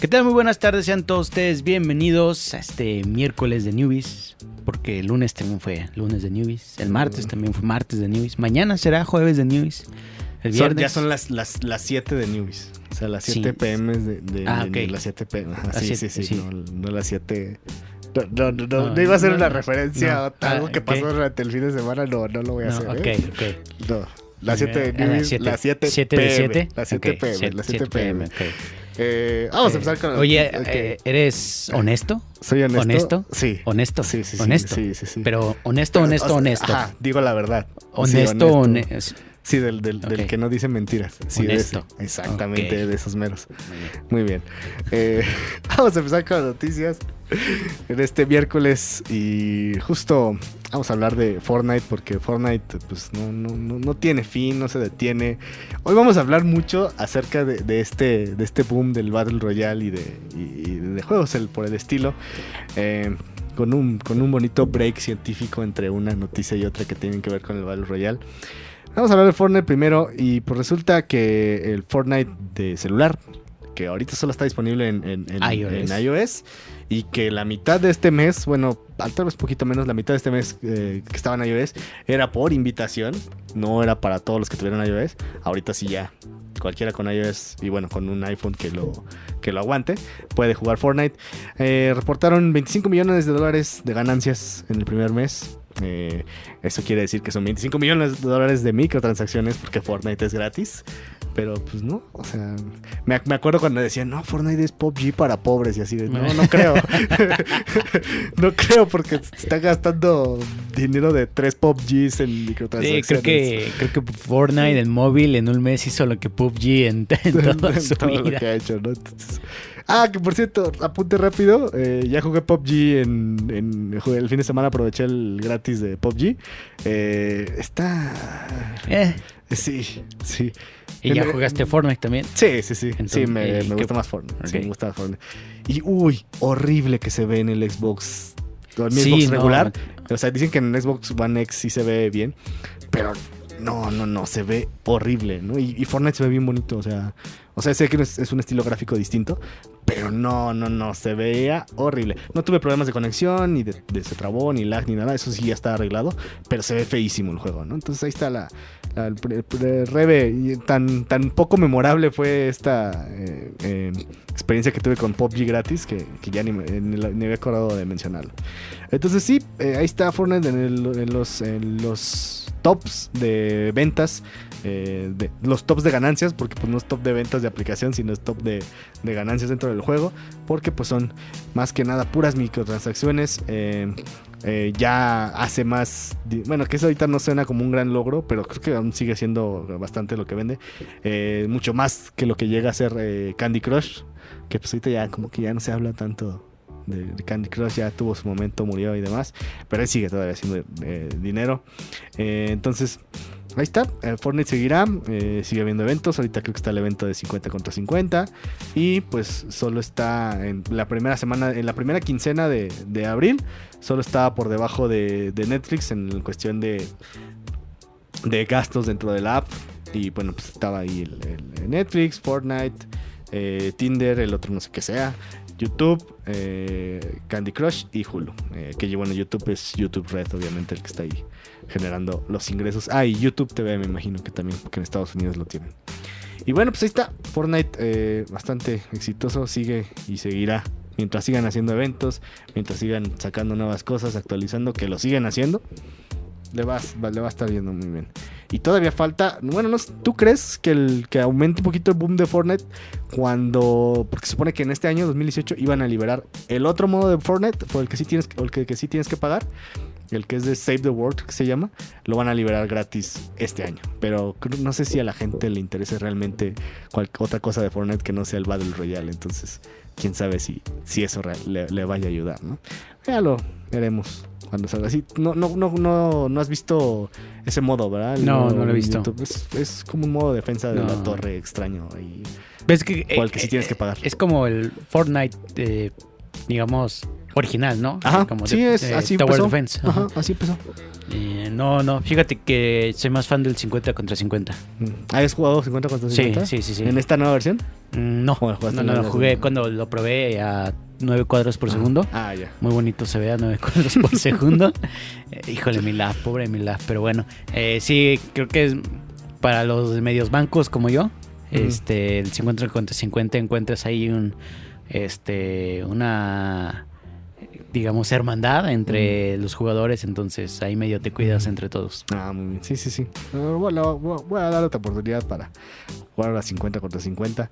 ¿Qué tal? Muy buenas tardes, sean todos ustedes bienvenidos a este miércoles de Newbies, porque el lunes también fue lunes de Newbies, el martes también fue martes de Newbies, mañana será jueves de Newbies, el Son- viernes ya son las, las, las 7 de Newbies. O sea, las 7 Sí. PM de, de- Ah, de- ok. las 7 PM. Las sí, sí, sí, sí. No, no las 7. No, no, no, no, iba a hacer no, una referencia a algo Ah, que ok. pasó durante el fin de semana. No, no lo voy a hacer. ok, ¿eh? ok. No. Las 7 de Ah, las Newbies, siete. las 7 ¿Siete de PM. siete? Las 7 Ok, PM. Las 7 siete PM. Eh, vamos a Eh, empezar con. Oye, ok. eh, ¿eres honesto? ¿Soy honesto? ¿honesto? Sí. Honesto. Sí, sí, sí. Honesto. Sí, sí, sí. Pero honesto, honesto, o sea, honesto. Ajá, digo la verdad. Sí, Honesto, honesto. Sí, del, del, del Ok. que no dice mentiras. Sí, de Honesto. ese. Exactamente, de esos meros. Muy bien. Eh, vamos a empezar con las noticias en este miércoles y justo vamos a hablar de Fortnite porque Fortnite pues no, no, no, no tiene fin, no se detiene. Hoy vamos a hablar mucho acerca de, de este, de este boom del Battle Royale y de, y- y de juegos el- por el estilo. Eh, con un, con un bonito break científico entre una noticia y otra que tienen que ver con el Battle Royale. Vamos a hablar de Fortnite primero y pues resulta que el Fortnite de celular, que ahorita solo está disponible en, en- en- iOS. en iOS, y que la mitad de este mes, bueno, tal vez poquito menos, la mitad de este mes eh, que estaba en iOS era por invitación, no era para todos los que tuvieran iOS, ahorita sí ya. Cualquiera con iOS y bueno, con un iPhone que lo, que lo aguante, puede jugar Fortnite. Eh, reportaron 25 millones de dólares de ganancias en el primer mes. Eh, eso quiere decir que son 25 millones de dólares de microtransacciones porque Fortnite es gratis. Pero pues no, o sea, me, me acuerdo cuando decían, no, Fortnite es PUBG para pobres y así de, no, no creo. no creo porque está gastando dinero de tres PUBGs en Sí, microtransacciones. creo que, creo que Fortnite en móvil en un mes hizo lo que PUBG en, en toda En su todo lo vida. que ha hecho, ¿no? Entonces- ah, que por cierto, apunte rápido. eh, ya jugué PUBG en, en- jugué el fin de semana, aproveché el gratis de PUBG. Eh, está. Eh, Sí, sí. y ya En- jugaste Fortnite también. Sí, sí, sí. Entonces, sí, me, ¿y me gusta más Fortnite. Sí, me gusta más Fortnite. Y uy, horrible que se ve en el Xbox. En mi Sí, Xbox no, regular. O sea, dicen que en Xbox One X sí se ve bien. Pero no, no, no, se ve horrible, ¿no? Y, y Fortnite se ve bien bonito, o sea. O sea, sé que es, es un estilo gráfico distinto. Pero no, no, no, se veía horrible. No tuve problemas de conexión, ni de, se trabó, ni lag, ni nada. Eso sí ya está arreglado. Pero se ve feísimo el juego, ¿no? Entonces ahí está la, la-. Y tan, tan poco memorable fue esta eh, eh, experiencia que tuve con PUBG gratis que, ya ni, ni había acordado de mencionarlo. Entonces sí, eh, ahí está Fortnite en los, en los tops de ventas. Eh, los tops de ganancias, porque pues no es top de ventas de aplicación, sino es top de, ganancias dentro del juego, porque pues son más que nada puras microtransacciones. eh, eh, ya hace más, bueno, que eso ahorita no suena como un gran logro, pero creo que aún sigue siendo bastante lo que vende. mucho más que lo que llega a ser Candy Crush, que pues ahorita ya como que ya no se habla tanto de, Candy Crush, ya tuvo su momento, murió y demás, pero él sigue todavía haciendo dinero. Entonces, ahí está, Fortnite seguirá, eh, sigue habiendo eventos, ahorita creo que está el evento de 50 contra 50 y pues solo está en la primera semana, en la primera quincena de, abril, solo estaba por debajo de, Netflix en cuestión de, de gastos dentro de la app y bueno, pues estaba ahí el, el Netflix, Fortnite, eh, Tinder, el otro no sé qué sea. YouTube, eh, Candy Crush y Hulu. Eh, que bueno, YouTube es YouTube Red, obviamente, el que está ahí generando los ingresos. Ah, y YouTube TV, me imagino que también, porque en Estados Unidos lo tienen. Y bueno, pues ahí está. Fortnite eh, bastante exitoso, sigue y seguirá. Mientras sigan haciendo eventos, mientras sigan sacando nuevas cosas, actualizando, que lo siguen haciendo, le va, le va a estar yendo muy bien. Y todavía falta, bueno, no, ¿tú crees que, el, que aumente un poquito el boom de Fortnite cuando, porque se supone que en este año 2018 iban a liberar el otro modo de Fortnite, por el que sí tienes, el que, que sí tienes que pagar, el que es de Save the World, que se llama, lo van a liberar gratis este año. Pero no sé si a la gente le interese realmente cual- otra cosa de Fortnite que no sea el Battle Royale. Entonces, quién sabe si, si eso le, le vaya a ayudar, ¿no? Ya lo veremos cuando salga. Sí, no, no, no, no, no has visto ese modo, ¿verdad? El No, no lo he visto. Es, es como un modo de defensa de la No. torre extraño. Y, ¿Ves que, o el que sí tienes que pagar. Es como el Fortnite, eh, digamos, original, ¿no? Ajá, como sí, de- es así Tower empezó. Defense. Ajá, Ajá. así empezó. Eh, no, no, fíjate que soy más fan del 50 contra 50. Mm. ¿Has jugado 50 contra Sí, 50? sí, sí, sí. ¿En esta nueva versión? Mm, No, ¿O jugaste no, no, jugué cuando lo probé a 9 cuadros por segundo. Ah, ya. Muy bonito se ve a 9 cuadros por segundo. Eh, híjole, mi lab, pobre mi lab. Pero bueno, eh, sí, creo que es para los medios bancos como yo. Este, el 50 contra 50 encuentras ahí un, este, una, digamos, hermandad entre los jugadores. Entonces ahí medio te cuidas entre todos. Ah, muy bien. Sí, sí, sí. Bueno, voy a dar otra oportunidad para jugar a las 50 contra 50.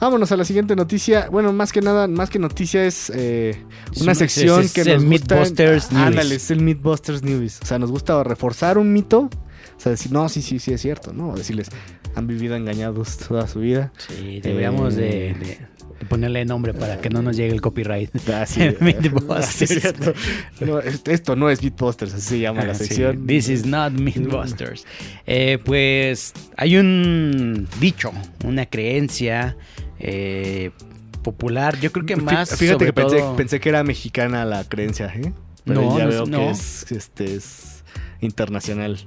Vámonos a la siguiente noticia. Bueno, más que nada, más que noticia es eh, una Es- sección es- que es nos gusta. Mythbusters Ah, News. Ándale, es el Mythbusters News. O sea, nos gusta reforzar un mito. O sea, decir, no, sí, sí, sí es cierto, ¿no? O decirles, han vivido engañados toda su vida. Sí, deberíamos de, Eh. de- de ponerle nombre para que no nos llegue el copyright. Ah, sí. Ah, cierto. No, es- esto no es Mythbusters, así se llama la Ah, sí. sección. This is not Mythbusters. Eh, pues hay un dicho, una creencia eh, popular. Yo creo que más. Fíjate sobre que pensé, todo- pensé que era mexicana la creencia, ¿eh? Pero No, ya no veo que es, este, es internacional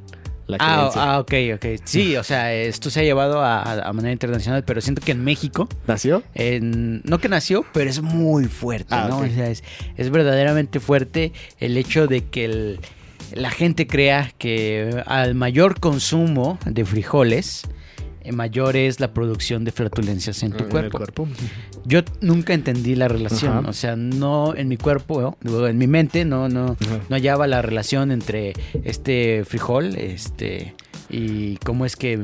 la Ah, creencia. ah, ok, ok. Sí, o sea, esto se ha llevado a, manera internacional, pero siento que en México, ¿Nació? en- no que nació, pero es muy fuerte, Ah, ¿no? O sea, es, es verdaderamente fuerte el hecho de que el- la gente crea que al mayor consumo de frijoles, mayor es la producción de flatulencias en tu En cuerpo. cuerpo. Yo nunca entendí la relación, Ajá. o sea, no en mi cuerpo, en mi mente, no, no, Ajá. no hallaba la relación entre este frijol, este y cómo es que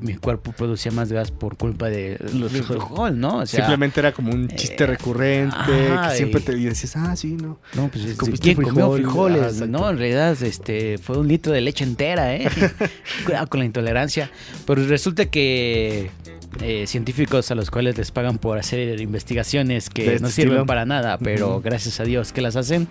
mi cuerpo producía más gas por culpa de Los frijol, ¿no? O sea, Simplemente era como un chiste eh, recurrente ajá, que siempre y- te decías, ah, sí, no. no, pues este, ¿quién comió frijol? frijoles? Ah, no, en realidad este fue un litro de leche entera, ¿eh? Cuidado con la intolerancia. Pero resulta que eh, científicos a los cuales les pagan por hacer investigaciones que este no sirven estilo. para nada, pero gracias a Dios que las hacen,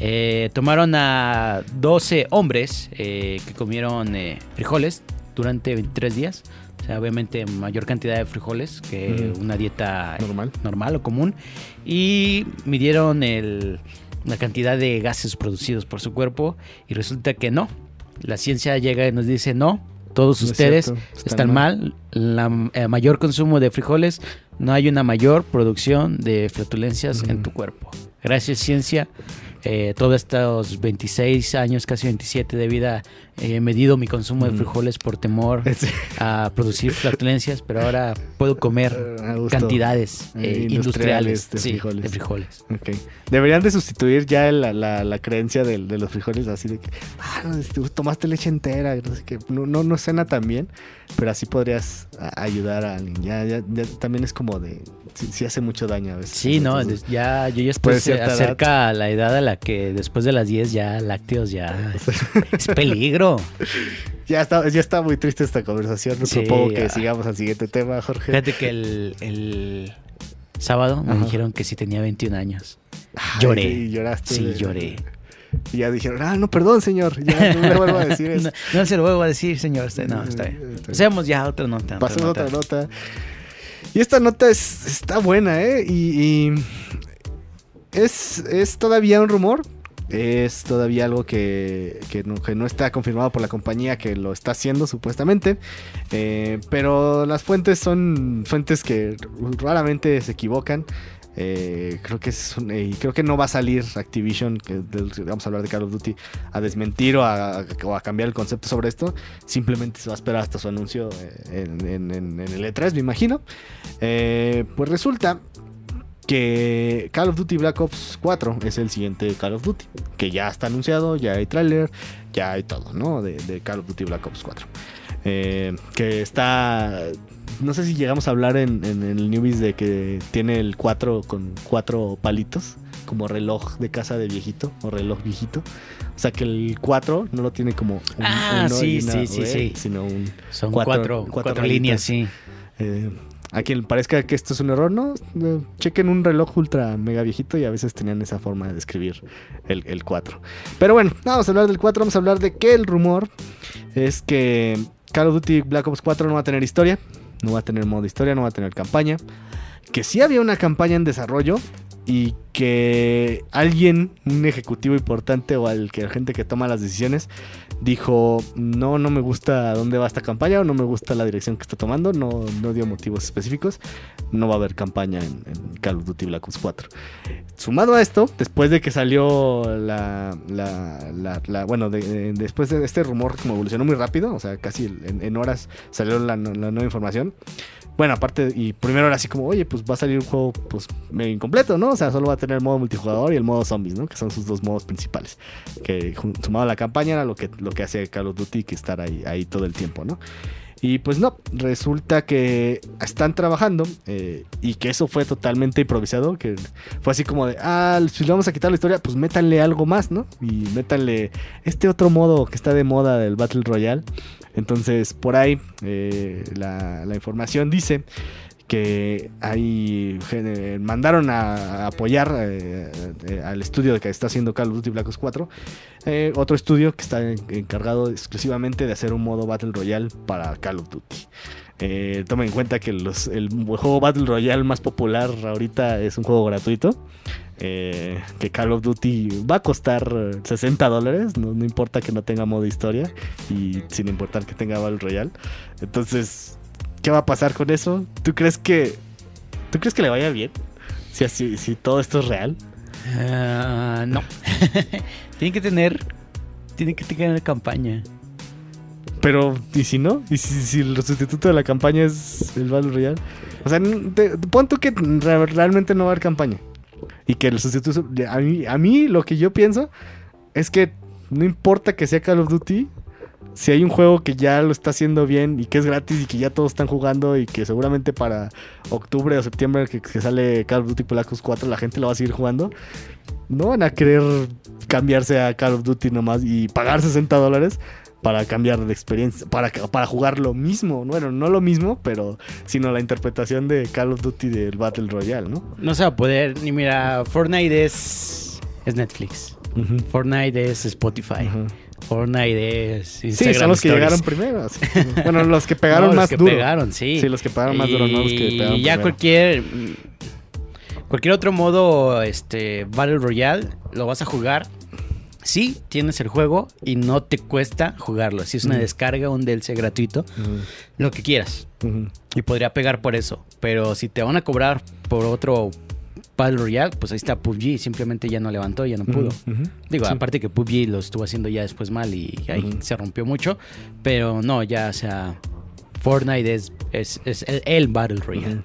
eh, tomaron a 12 hombres eh, que comieron eh, frijoles durante 23 días. O sea, obviamente mayor cantidad de frijoles que una dieta Normal. normal o común. Y midieron el- la cantidad de gases producidos por su cuerpo. Y resulta que no. La ciencia llega y nos dice no. Todos No ustedes están mal. La eh, mayor consumo de frijoles, no hay una mayor producción de flatulencias en tu cuerpo. Gracias ciencia, eh, todos estos 26 años, casi 27 de vida, he medido mi consumo de Ujú. frijoles por temor Sí. a producir flatulencias, pero ahora puedo comer Eh, a gusto. cantidades Eh, eh, industriales industriales, de sí, frijoles. de frijoles. Ok. Deberían de sustituir ya la, la, la creencia de, los frijoles así de que, ah, no, este, tomaste leche entera, no sé qué. No, no, no suena tan bien, pero así podrías ayudar a alguien. Ya, ya, ya también es como de, sí hace mucho daño a veces. Sí, no, Entonces, ya yo ya estoy acerca a la edad a la que después de las 10 ya lácteos ya es peligro. ya, está, ya está muy triste esta conversación. Sí, propongo que ah. sigamos al siguiente tema, Jorge. Fíjate que el, el sábado me Ajá. dijeron que sí tenía 21 años. Ay, lloré. sí, lloraste. Sí, lloré. Y ya dijeron, ah, no, perdón, señor. Ya no me vuelvo a decir eso. No, no se lo vuelvo a decir, señor. No, está bien. Está bien. Pasemos ya a otra nota. Pasemos otra nota. Y esta nota es, está buena, ¿eh? Y, y es, es todavía un rumor. Es todavía algo que, que, no, que no está confirmado por la compañía que lo está haciendo, supuestamente. Eh, pero las fuentes son fuentes que raramente se equivocan. Eh, creo que es un- y creo que no va a salir Activision, vamos a hablar de Call of Duty, a desmentir o a, cambiar el concepto sobre esto. Simplemente se va a esperar hasta su anuncio eh, en, en- el E3, me imagino. Eh, pues resulta que Call of Duty Black Ops 4 es el siguiente Call of Duty, que ya está anunciado, ya hay tráiler, ya hay todo, ¿no? De, de Call of Duty Black Ops 4. Eh, que está... No sé si llegamos a hablar en, en el Newbies de que tiene el 4 con cuatro palitos, como reloj de casa de viejito o reloj viejito. O sea, que el 4 no lo tiene como un, Ah, uno sí, y una sí, sí, sí. sino un... Son Cuatro- cuatro, cuatro cuatro, líneas, sí. eh, a quien parezca que esto es un error, no, eh, chequen un reloj ultra mega viejito y a veces tenían esa forma de escribir el, el 4. Pero bueno, no vamos a hablar del 4, vamos a hablar de que el rumor es que Call of Duty Black Ops 4 no va a tener historia, no va a tener modo historia, no va a tener campaña, que sí había una campaña en desarrollo y que alguien, un ejecutivo importante o al que la gente que toma las decisiones dijo, no, no me gusta dónde va esta campaña o no me gusta la dirección que está tomando, no, no dio motivos específicos, no va a haber campaña en, en Call of Duty Black Ops 4. Sumado a esto, después de que salió la, la, bueno, de- de- después de este rumor como evolucionó muy rápido, o sea, casi en, en horas salió la nueva información. Bueno, aparte, y primero era así como, oye, pues va a salir un juego pues medio incompleto, ¿no? O sea, solo va a tener el modo multijugador y el modo zombies, ¿no? Que son sus dos modos principales. Que sumado a la campaña era lo que, lo que hace Call of Duty, que estar ahí, ahí todo el tiempo, ¿no? Y pues no, resulta que están trabajando eh, y que eso fue totalmente improvisado, que fue así como de, ah, si le vamos a quitar la historia, pues métanle algo más, ¿no? Y métanle este otro modo que está de moda del Battle Royale. Entonces, por ahí eh, la, la información dice que ahí mandaron a, apoyar eh, eh, al estudio que está haciendo Call of Duty Black Ops 4 eh, otro estudio que está en- encargado exclusivamente de hacer un modo Battle Royale para Call of Duty. Tomen en cuenta que el juego Battle Royale más popular ahorita es un juego gratuito. que Call of Duty va a costar eh, 60 dólares, no importa que no tenga modo historia y sin importar que tenga Battle Royale. Entonces, ¿qué va a pasar con eso? ¿Tú crees que, ¿tú crees que le vaya bien? Si, así, si todo esto es real. Ah, no. tiene que tener. Tiene que tener campaña. Pero, ¿y si no? ¿Y si, si el sustituto de la campaña es el Battle Royale? O sea, te- pon tú que re- realmente no va a haber campaña. Y que el sustituto... A mí, a mí lo que yo pienso es que no importa que sea Call of Duty, si hay un juego que ya lo está haciendo bien y que es gratis y que ya todos están jugando y que seguramente para octubre o septiembre que, que sale Call of Duty Black Ops 4 la gente lo va a seguir jugando, no van a querer cambiarse a Call of Duty nomás y pagar 60 dólares para cambiar de experiencia, para, para jugar lo mismo. Bueno, no lo mismo, pero sino la interpretación de Call of Duty del Battle Royale, ¿no? No se va a poder. Ni mira, Fortnite es. Es Netflix. Fortnite es Spotify. Ujú. Fortnite es. Sí, Instagram son los que Stories. llegaron primero. así. Bueno, los que pegaron No, los más que duro. pegaron, sí. Sí, los que pegaron más duro, no los que Y pegaron ya primero. cualquier. mm, Cualquier otro modo, este, Battle Royale, lo vas a jugar. Sí, tienes el juego y no te cuesta jugarlo. Si es una descarga, un DLC gratuito, lo que quieras. Y podría pegar por eso. Pero si te van a cobrar por otro Battle Royale, pues ahí está PUBG. Simplemente ya no levantó, ya no pudo. Digo, Sí. aparte que PUBG lo estuvo haciendo ya después mal y ahí se rompió mucho. Pero no, ya, o sea, Fortnite es, es, es el, el Battle Royale. Ujú.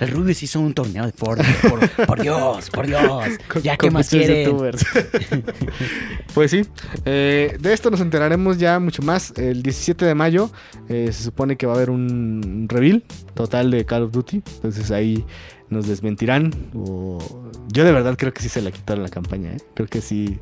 El Rubius hizo un torneo de Fortnite. Por, por Dios, por Dios. Ya, ¿qué más quieren? pues sí, eh, de esto nos enteraremos ya mucho más. El 17 de mayo eh, se supone que va a haber un reveal total de Call of Duty. Entonces ahí nos desmentirán. O... Yo de verdad creo que sí se la quitaron la campaña. ¿eh? Creo que sí.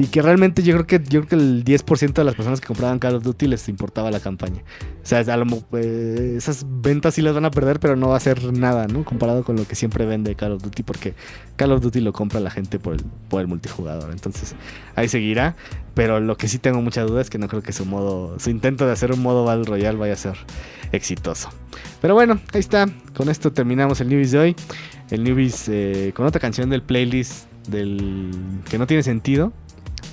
Y que realmente yo creo que yo creo que el 10% de las personas que compraban Call of Duty les importaba la campaña. O sea, a lo eh, esas ventas sí las van a perder, pero no va a ser nada, ¿no? Comparado con lo que siempre vende Call of Duty, porque Call of Duty lo compra la gente por el, por el multijugador. Entonces, ahí seguirá. Pero lo que sí tengo mucha duda es que no creo que su modo, su intento de hacer un modo Battle Royale vaya a ser exitoso. Pero bueno, ahí está. Con esto terminamos el Newbies de hoy. El Newbies eh, con otra canción del playlist del que no tiene sentido.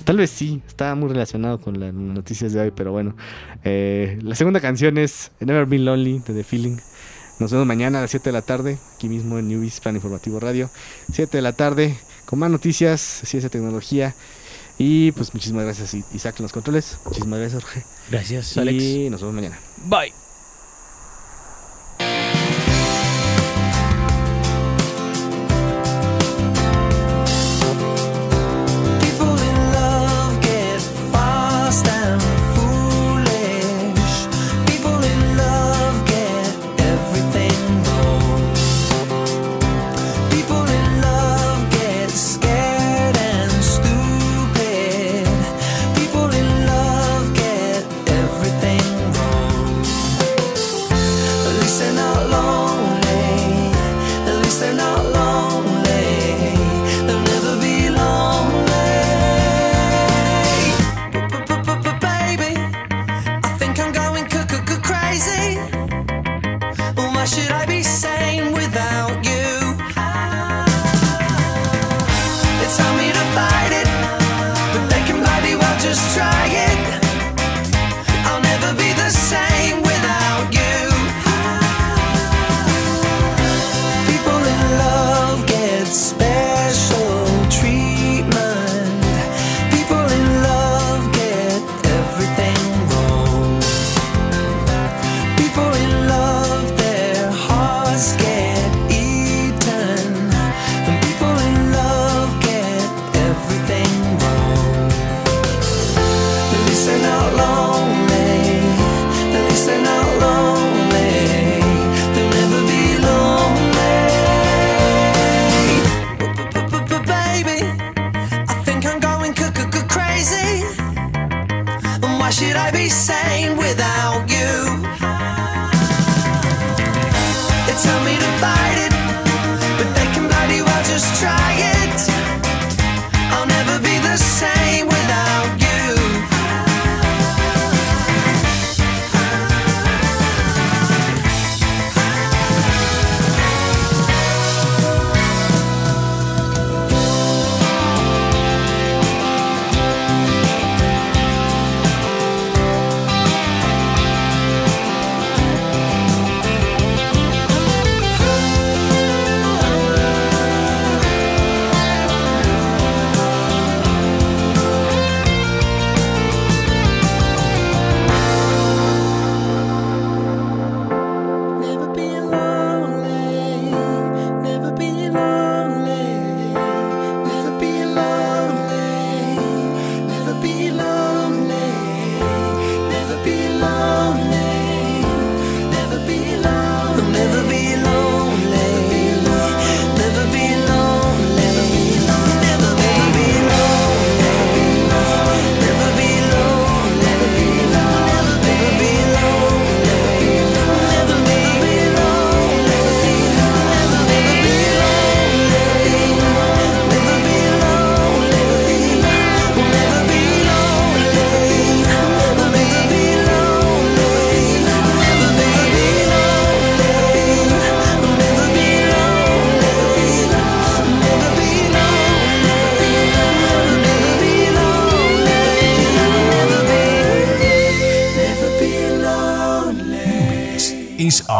Tal vez sí, está muy relacionado con las noticias de hoy, pero bueno. Eh, la segunda canción es Never Been Lonely de The Feeling. Nos vemos mañana a las 7 de la tarde, aquí mismo en Newbies Plan Informativo Radio. 7 de la tarde, con más noticias, ciencia, tecnología. Y pues muchísimas gracias Isaac en los controles. Muchísimas gracias Jorge. Gracias, Alex. Y nos vemos mañana. Bye. should I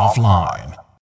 offline.